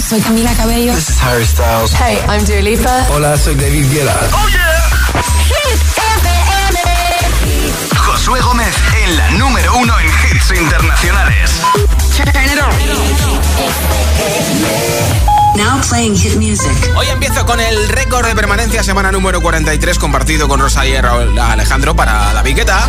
soy Camila Cabello. This is Harry Styles. Hey, I'm Dua Lipa. Hola, soy David Guetta. Oh yeah. Josué Gómez en la número uno en hits internacionales. Now playing hit music. Hoy empiezo con el récord de permanencia semana número 43 compartido con Rosa y Alejandro para la Guetta.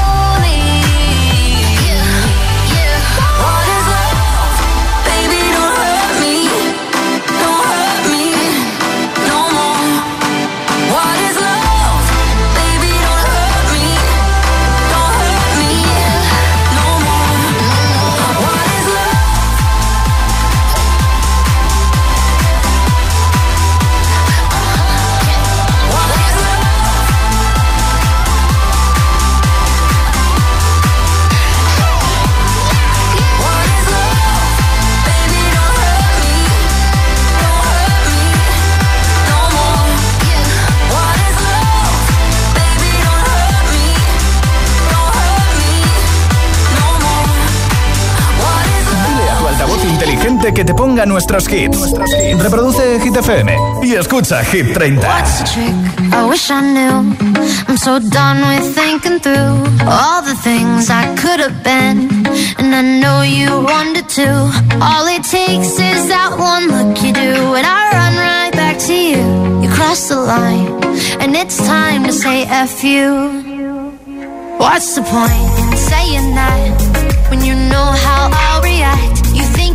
Nuestros hits. Reproduce Hit FM y escucha Hit 30. I wish I knew. I'm so done with thinking through all the things I could have been. And I know you wanted to. All it takes is that one look you do. And I run right back to you. You cross the line. And it's time to say F you. What's the point in saying that when you know how I'll react?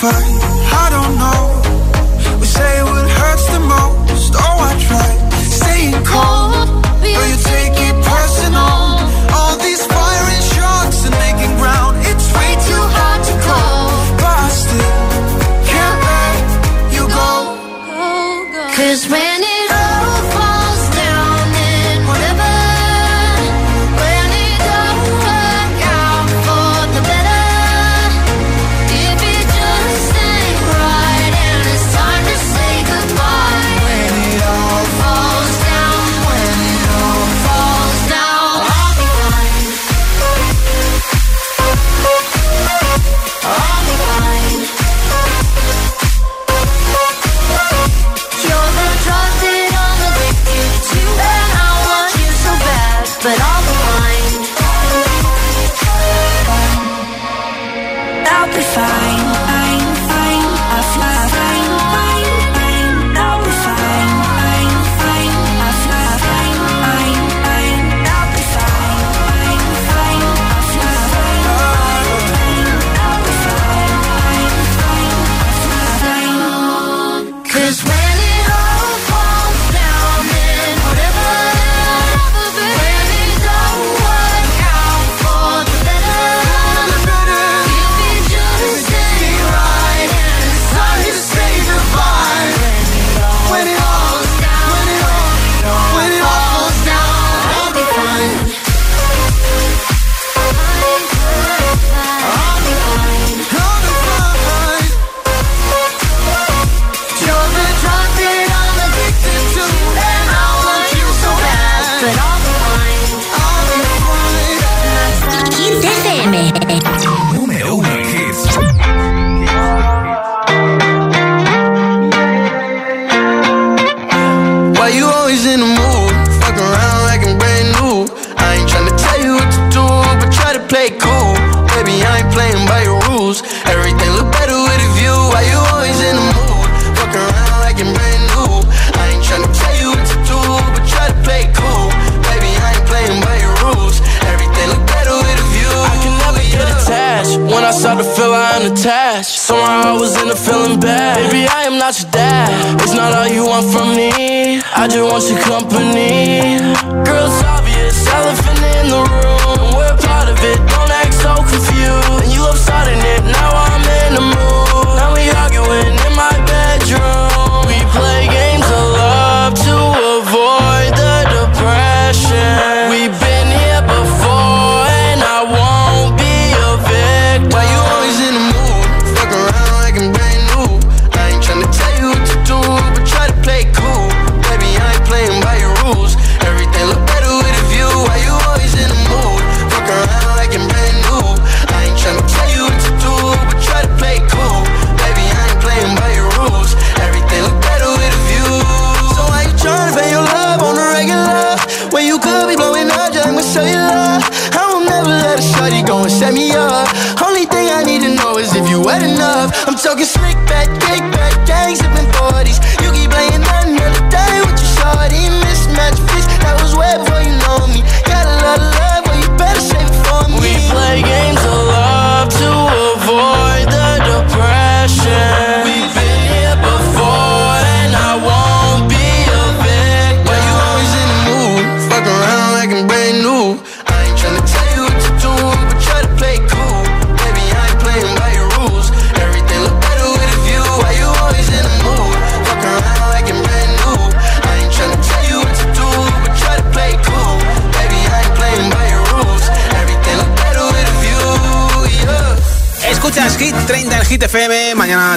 find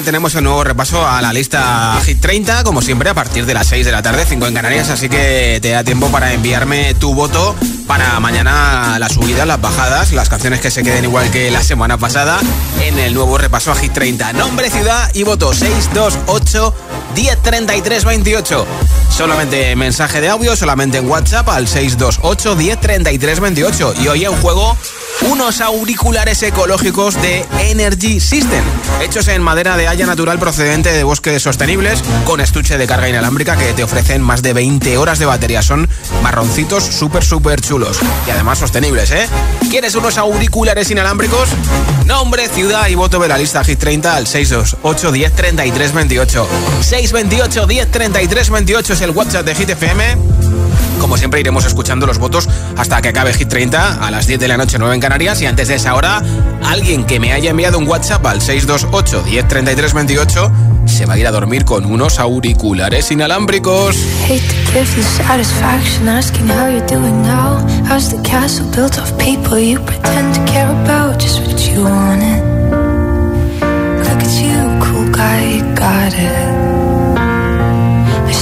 tenemos un nuevo repaso a la lista Hit 30, como siempre, a partir de las 6 de la tarde, 5 en Canarias, así que te da tiempo para enviarme tu voto para mañana la subida, las bajadas, las canciones que se queden igual que la semana pasada en el nuevo repaso a Hit 30. Nombre, ciudad y voto 628 1033 28. Solamente mensaje de audio, solamente en WhatsApp al 628 1033 28. Y hoy en juego unos auriculares ecológicos de Energy System, hechos en madera de haya natural procedente de bosques sostenibles, con estuche de carga inalámbrica que te ofrecen más de 20 horas de batería. Son marroncitos súper, súper chulos y además sostenibles, ¿eh? ¿Quieres unos auriculares inalámbricos? Nombre, ciudad y voto de la lista Hit 30 al 628 10 33 28. 628 10 33 28 es el WhatsApp de Hit FM como siempre, iremos escuchando los votos hasta que acabe Hit 30 a las 10 de la noche, 9 en Canarias. Y antes de esa hora, alguien que me haya enviado un WhatsApp al 628 1033 28 se va a ir a dormir con unos auriculares inalámbricos.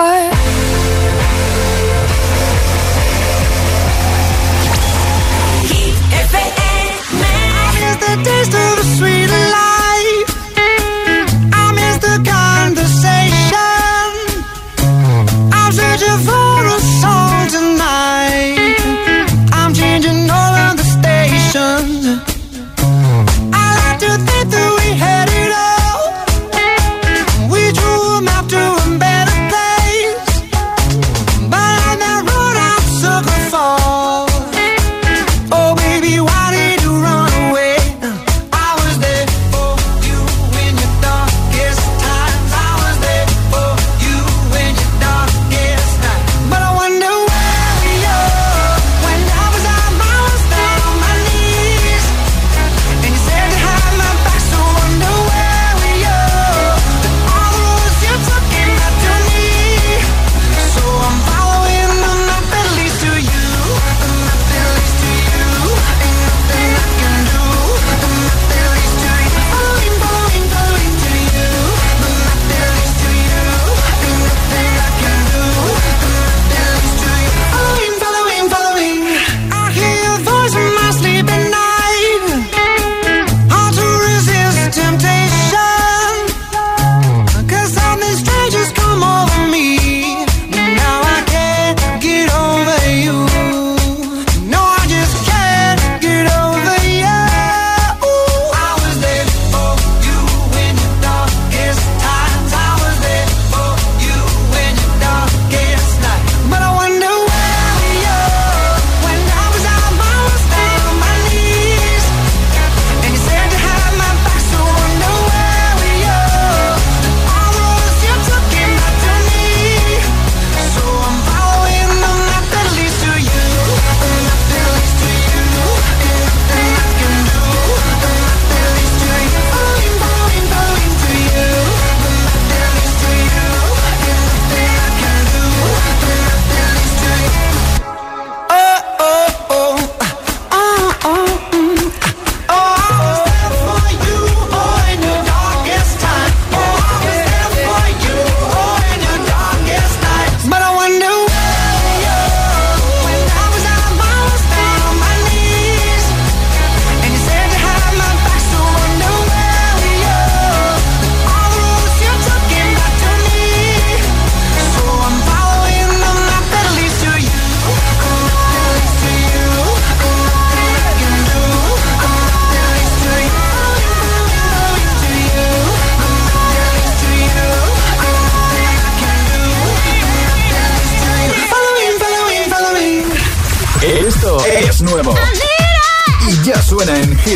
heart.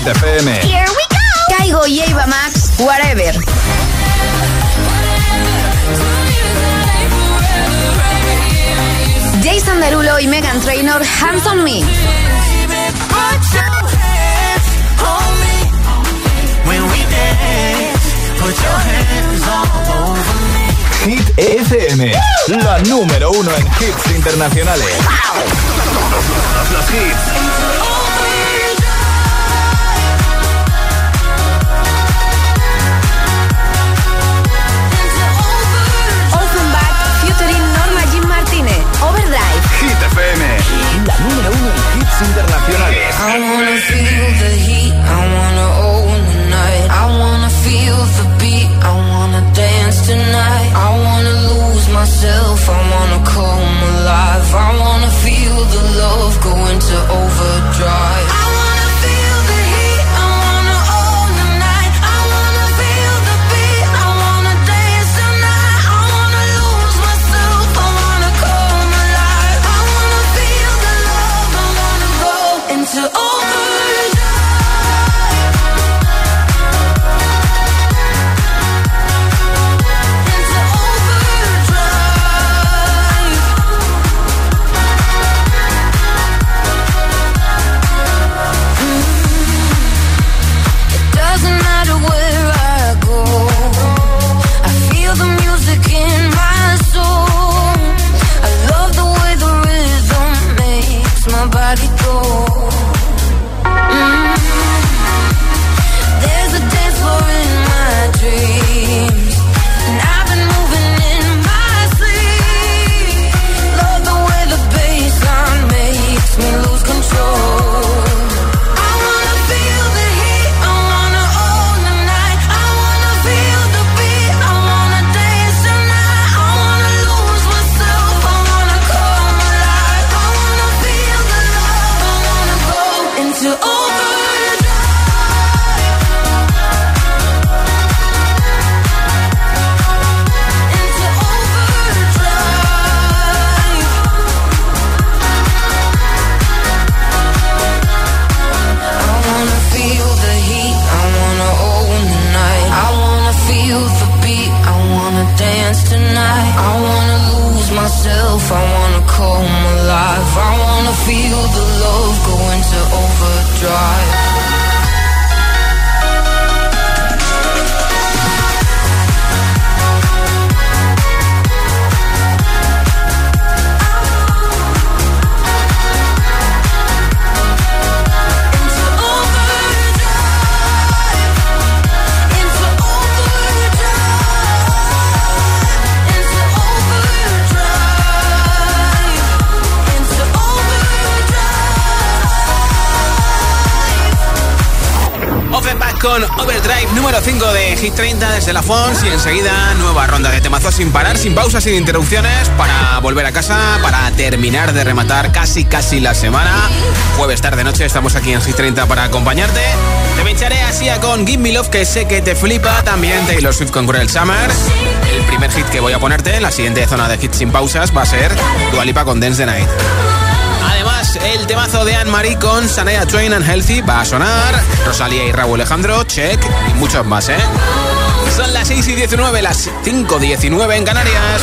Hit FM. Here we go. Caigo y Eva Max, Whatever. Jason Derulo y Megan Trainor, Hands on Me. Hit FM, la número uno en hits internacionales. Todos los hits. Internacionales. I wanna feel the heat, I wanna own the night. I wanna feel the beat, I wanna dance tonight. I wanna lose myself, I wanna come alive. I wanna feel the love go into overdrive. Hit 30 desde la Fons y enseguida nueva ronda de temazos sin parar, sin pausas, sin interrupciones para volver a casa, para terminar de rematar casi casi la semana. Jueves tarde noche estamos aquí en Hit 30 para acompañarte. Te pincharé así con Give Me Love que sé que te flipa, también Taylor Swift con Cruel Summer. El primer hit que voy a ponerte en la siguiente zona de hits sin pausas va a ser Dualipa con Dance the Night. Además, el temazo de Anne-Marie con Sanaya Twain and Healthy va a sonar. Rosalía y Raúl Alejandro, check y muchos más, ¿eh? Son las 6 y 19, las 5 19 en Canarias.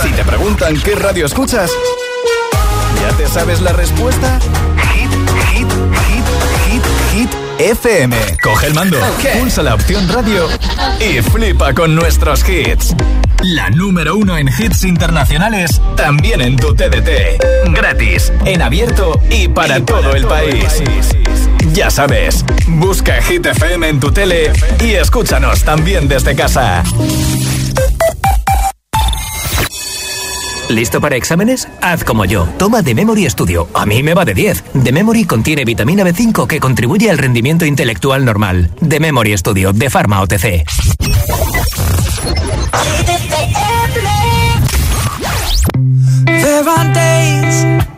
Si te preguntan qué radio escuchas, ¿ya te sabes la respuesta? Hit, hit, hit, hit, hit. FM. Coge el mando, pulsa la opción radio y flipa con nuestros hits. La número uno en hits internacionales, también en tu TDT. Gratis, en abierto y para, todo, el, país. Ya sabes, busca Hit FM en tu tele y escúchanos también desde casa. ¿Listo para exámenes? Haz como yo. Toma The Memory Studio. A mí me va de 10. The Memory contiene vitamina B5 que contribuye al rendimiento intelectual normal. The Memory Studio de Pharma OTC. There are days I wake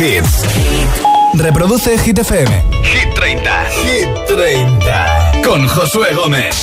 hits. Reproduce Hit FM. Hit 30. Hit 30. Con Josué Gómez.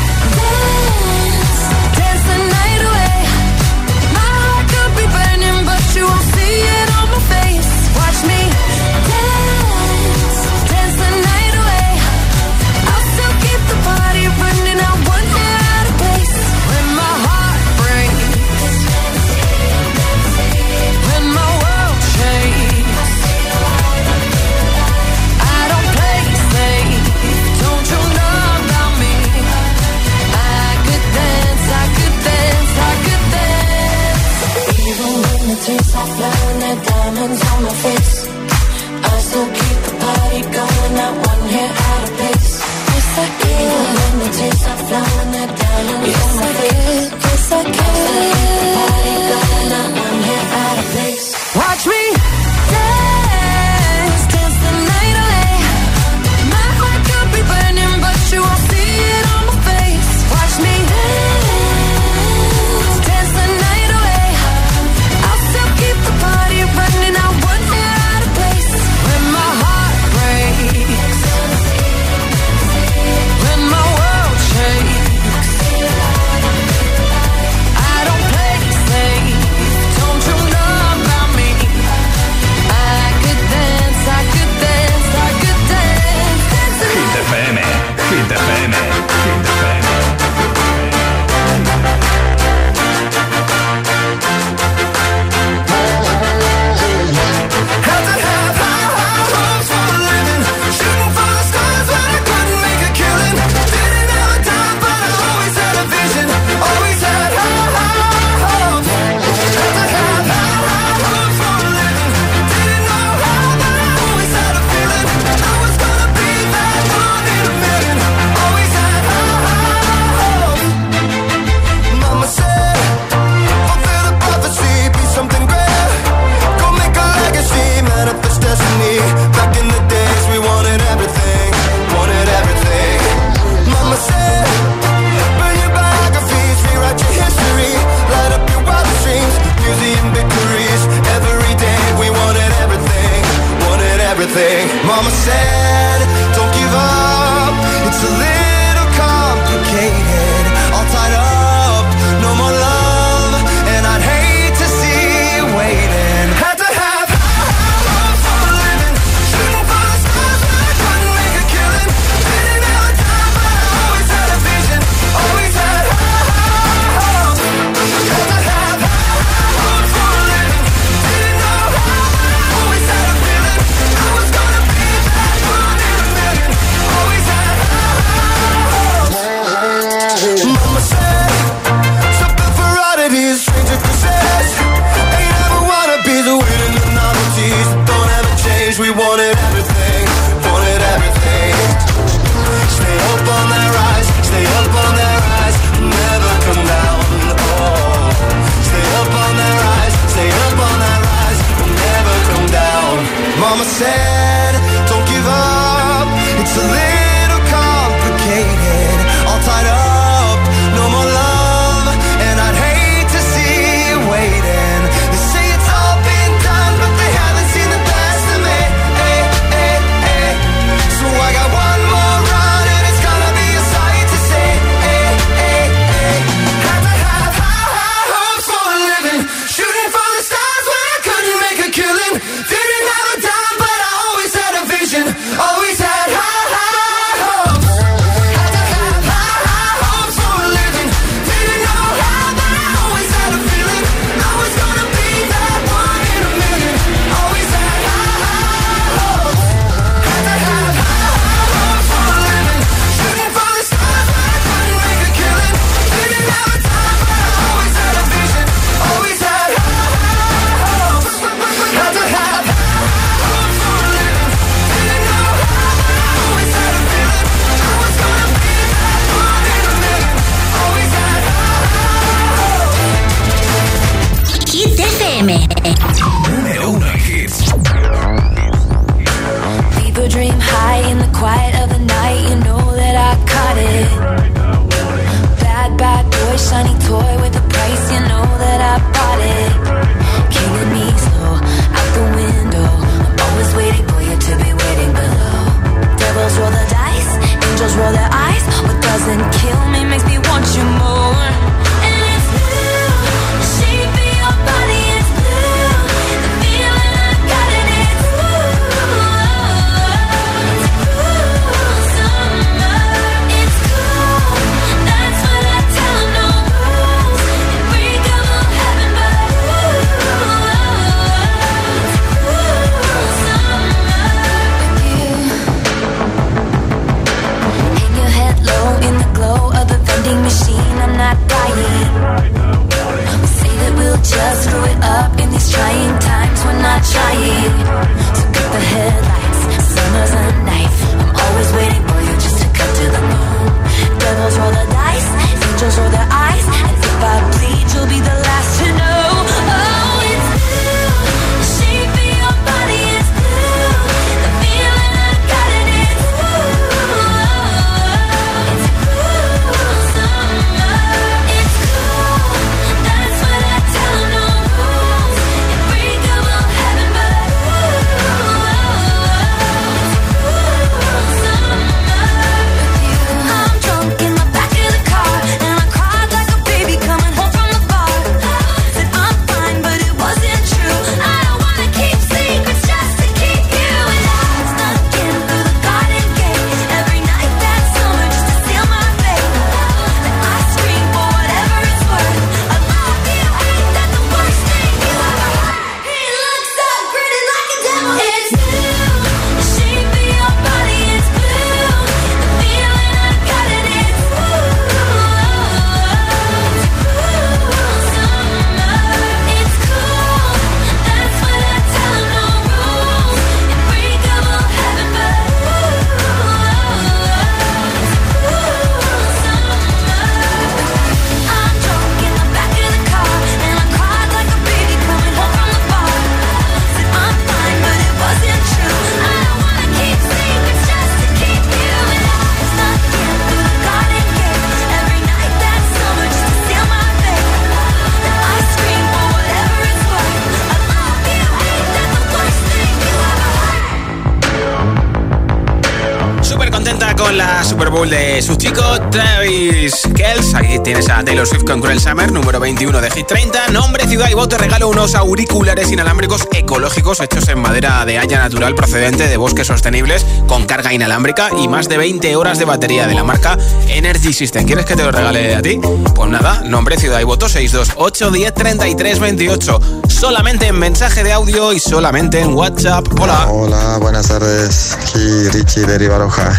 Taylor Swift con Cruel Summer, número 21 de Hit 30. Nombre, ciudad y voto. Regalo unos auriculares inalámbricos ecológicos hechos en madera de haya natural procedente de bosques sostenibles con carga inalámbrica y más de 20 horas de batería de la marca Energy System. ¿Quieres que te lo regale a ti? Pues nada, nombre, ciudad y voto 628 10 33 28. Solamente en mensaje de audio y solamente en WhatsApp. Hola. Hola, buenas tardes. Aquí Richie de Rivaroja.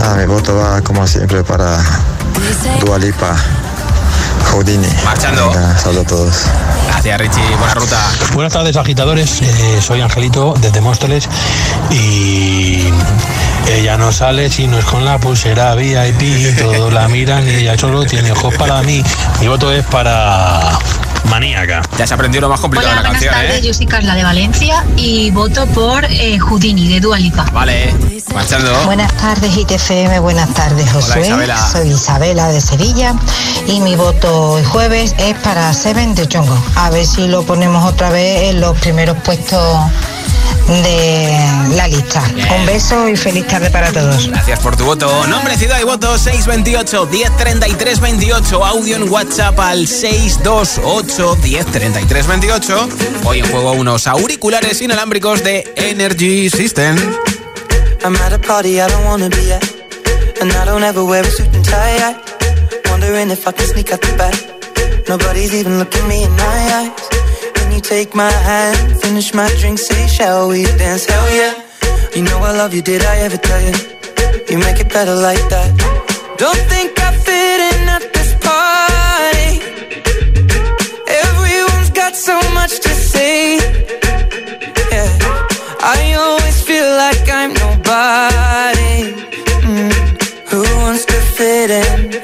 Ah, mi voto va como siempre para Dualipa. Houdini. Marchando. saludos a todos. Gracias, Richie. Buena ruta. Buenas tardes, agitadores. Eh, soy Angelito desde Móstoles y ella no sale si no es con la pulsera VIP. Todos la miran y ella solo tiene ojos para mí. Mi voto es para maníaca. Ya se aprendió lo más complicado Hola, de la buenas canción, tardes. ¿eh? Yo soy Carla de Valencia y voto por eh, Houdini de Dualipa. Vale, marchando. Buenas tardes, ITFM. Buenas tardes, Josué. Isabela. Soy Isabela de Sevilla y mi voto hoy jueves es para Seven de Chongo. A ver si lo ponemos otra vez en los primeros puestos de la lista. Un beso y feliz tarde para todos. Gracias por tu voto. Nombre, ciudad y voto 628 1033 28. Audio en WhatsApp al 628 1033 28. Hoy en juego unos auriculares inalámbricos de Energy System. I'm at a party I don't wanna be at. And I don't ever wear a suit and tie. I wondering if I can sneak out the back. Nobody's even looking me in my eyes. Can you take my hand, finish my drink, say, shall we dance? Hell yeah. You know I love you, did I ever tell you? You make it better like that. Don't think I fit in at this party. Everyone's got so much to say. Yeah. I always feel like I'm nobody. Mm. Who wants to fit in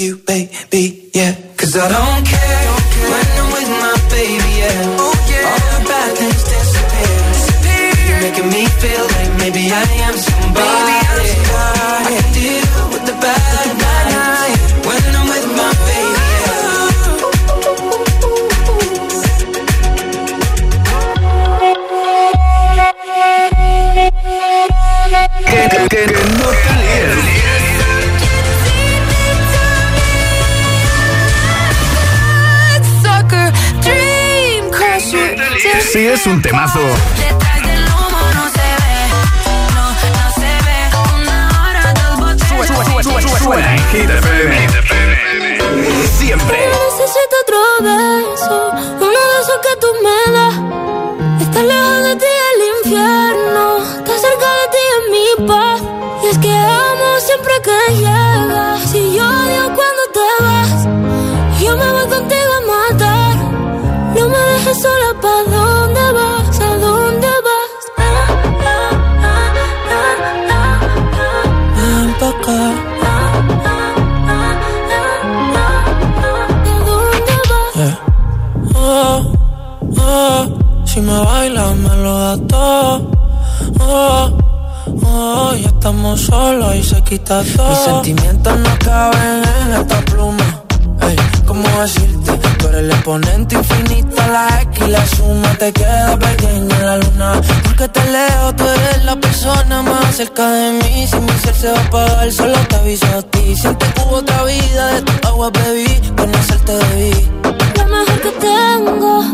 you, baby. Yeah, cause I don't care when I'm with my baby. Yeah, oh, All the bad things disappear. You're making me feel like maybe I am es un temazo. Sube, sube, sube, sube, Siempre. Mis sentimientos no caben en esta pluma. Ey, ¿cómo decirte? Tú eres el exponente infinito, la X y la suma te queda pequeña en la luna. Porque te leo, tú eres la persona más cerca de mí. Si mi ser se va a apagar, solo te aviso a ti. Siente que hubo otra vida, de tu agua bebí, conocerte debí. Lo mejor que tengo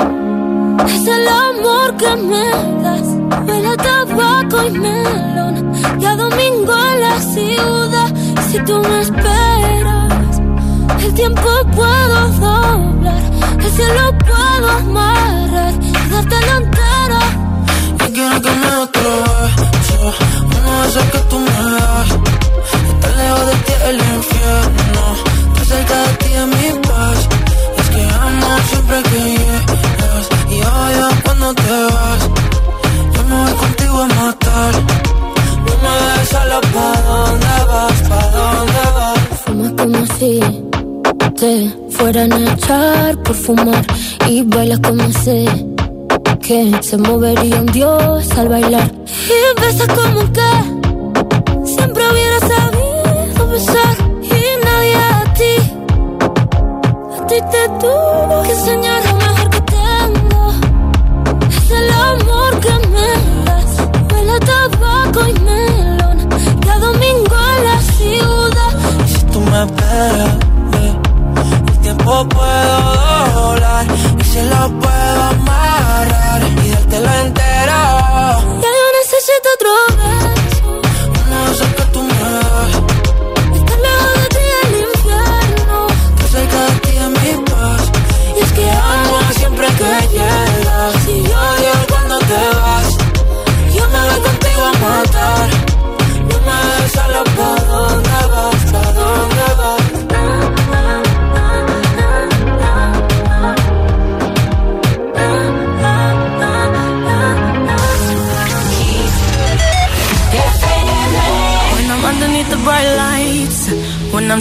es el amor que me das. Huele a tabaco y melón, y a domingo en la ciudad. Si tú me esperas, el tiempo puedo doblar, el cielo puedo amarrar y darte la entera. Y quiero que me otro beso, uno de esos que tú me das. Estar lejos de ti el infierno, estar cerca de ti es mi paz. Es que amo siempre que si te fueran a echar por fumar y bailas como sé que se movería un dios al bailar. Y besas como que siempre hubiera sabido besar. Y nadie a ti a ti te tuvo que enseñar lo mejor que tengo. Es el amor que me das. Huele a tabaco y melón Esperas, eh, el tiempo puedo doblar y se lo puedo amarrar y dártelo entero. Ya yo necesito otro beso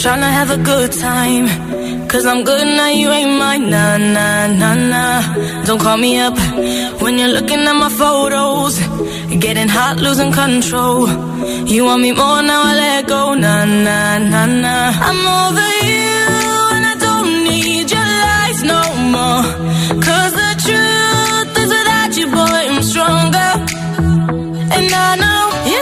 tryna have a good time. Cause I'm good now, you ain't mine. Nah, nah, nah, nah. Don't call me up when you're looking at my photos. Getting hot, losing control. You want me more now, I let go. Nah, nah, nah, nah. I'm over you, and I don't need your lies no more. Cause the truth is without you, boy, I'm stronger. And I know you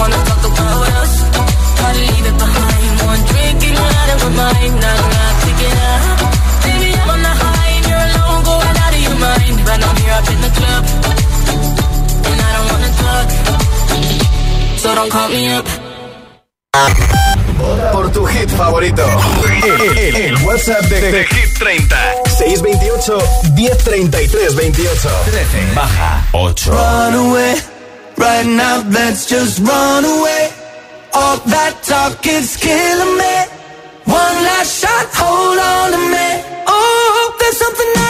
wanna talk about us. Try to leave it behind. One drink and you're out of my mind. Not enough to get out. Baby, I'm on the high and you're alone, going out of your mind. But I'm here up in the club, and I don't wanna talk. So don't call me up. Por tu hit favorito. El, el- el WhatsApp de, de Hit 30. 628 1033 28. 13 baja 8. Run away, right now, let's just run away. All that talk is killing me. One last shot, hold on to me. Oh, there's something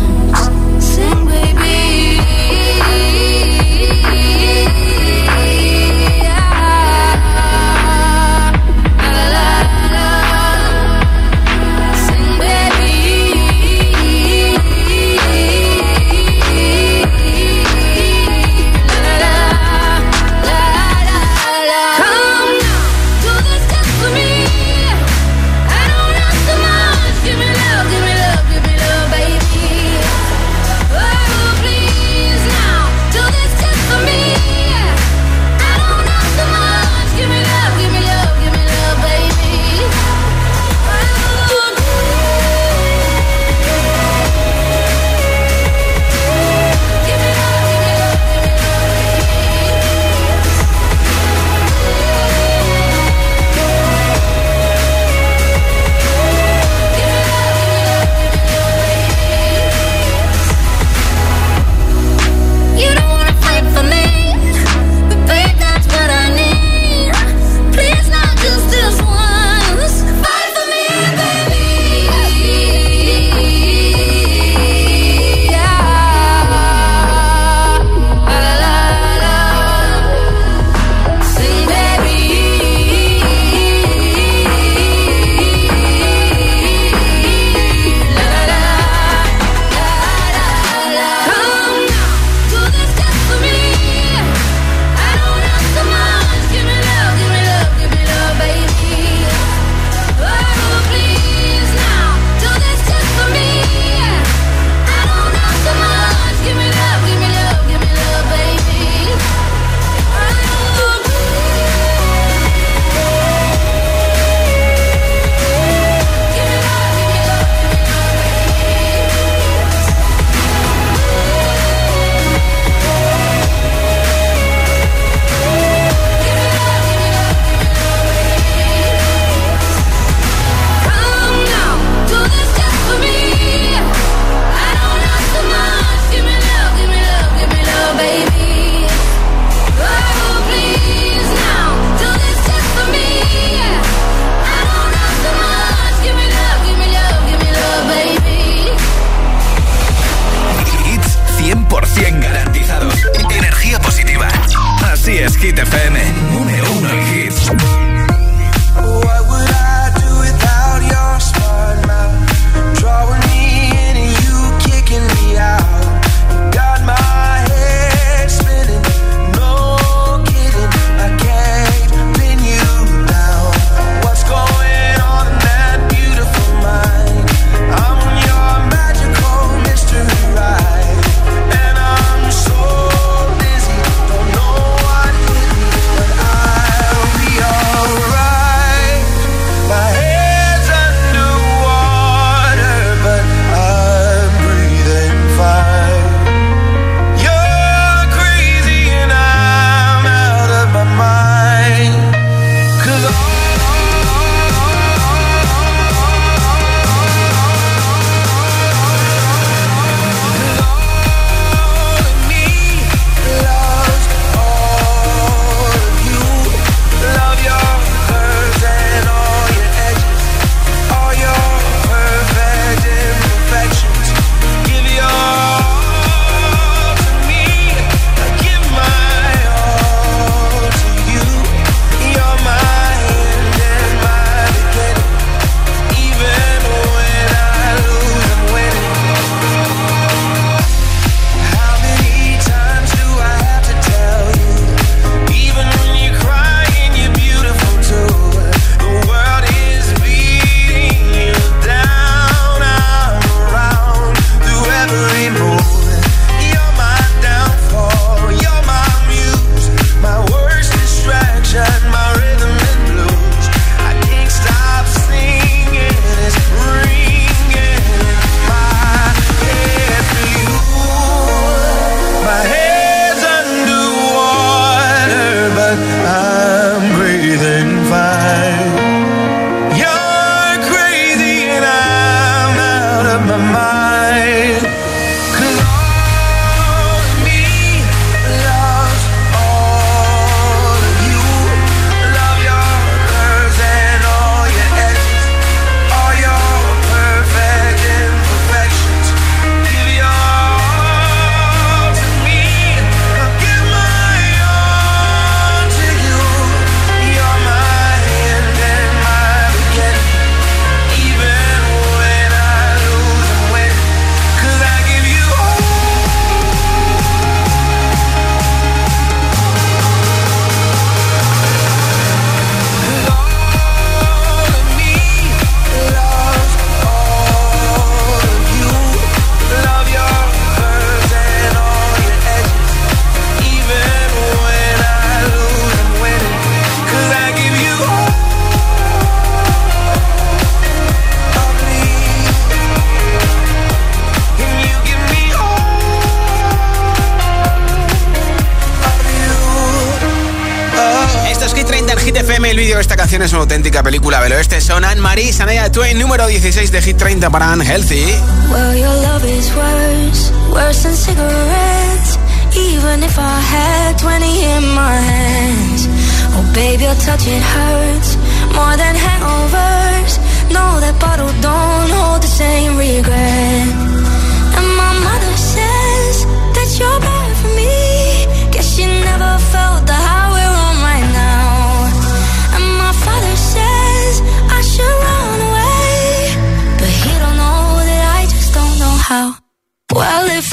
auténtica película del oeste. Son Anne-Marie, Sanaya Twain, número 16 de Hit 30 para Unhealthy. Well, your love is worse, worse than cigarettes. Even if I had 20 in my hands. Oh, baby, your touch, it hurts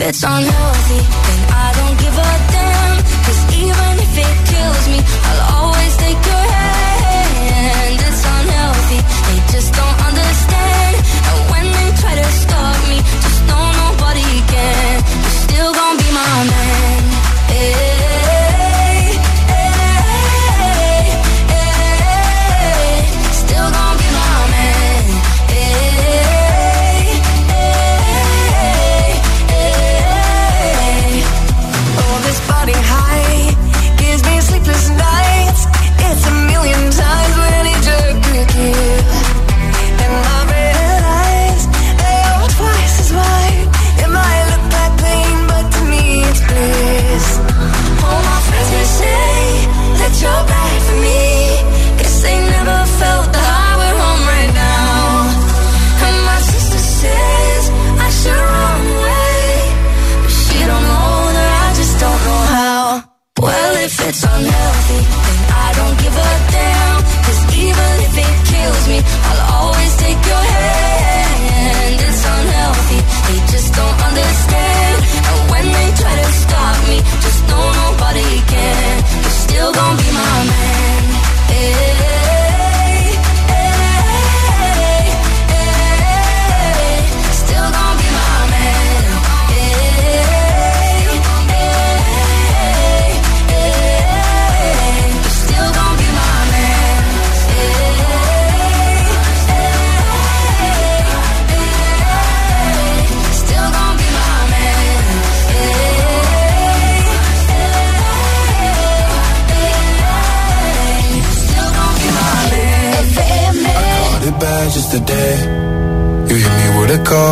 it's unhealthy,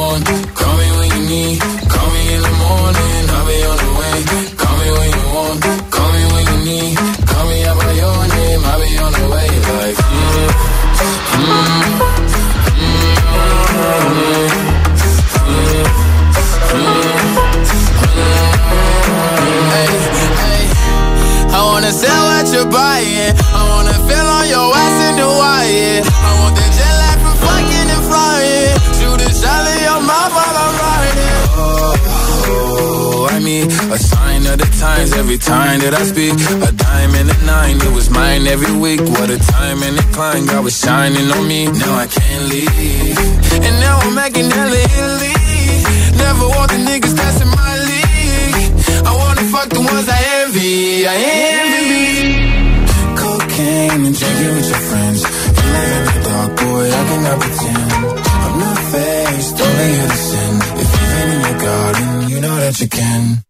Want, call me when you need. Call me in the morning, I'll be on the way. Call me when you want, call me when you need. Call me out by your name, I'll be on the way. Like, mm, mm, Hey, hey, I wanna sell what you're buying. Of the times every time that I speak. A dime and a nine, it was mine every week. What a time and a climb, God was shining on me. Now I can't leave. And now I'm making hella Italy. Never want the niggas that's in my league. I wanna fuck the ones I envy. I envy. Cocaine and drinking with your friends. You live in the dark, boy, I cannot pretend. I'm not faced, only sin. If you've in your garden, you know that you can.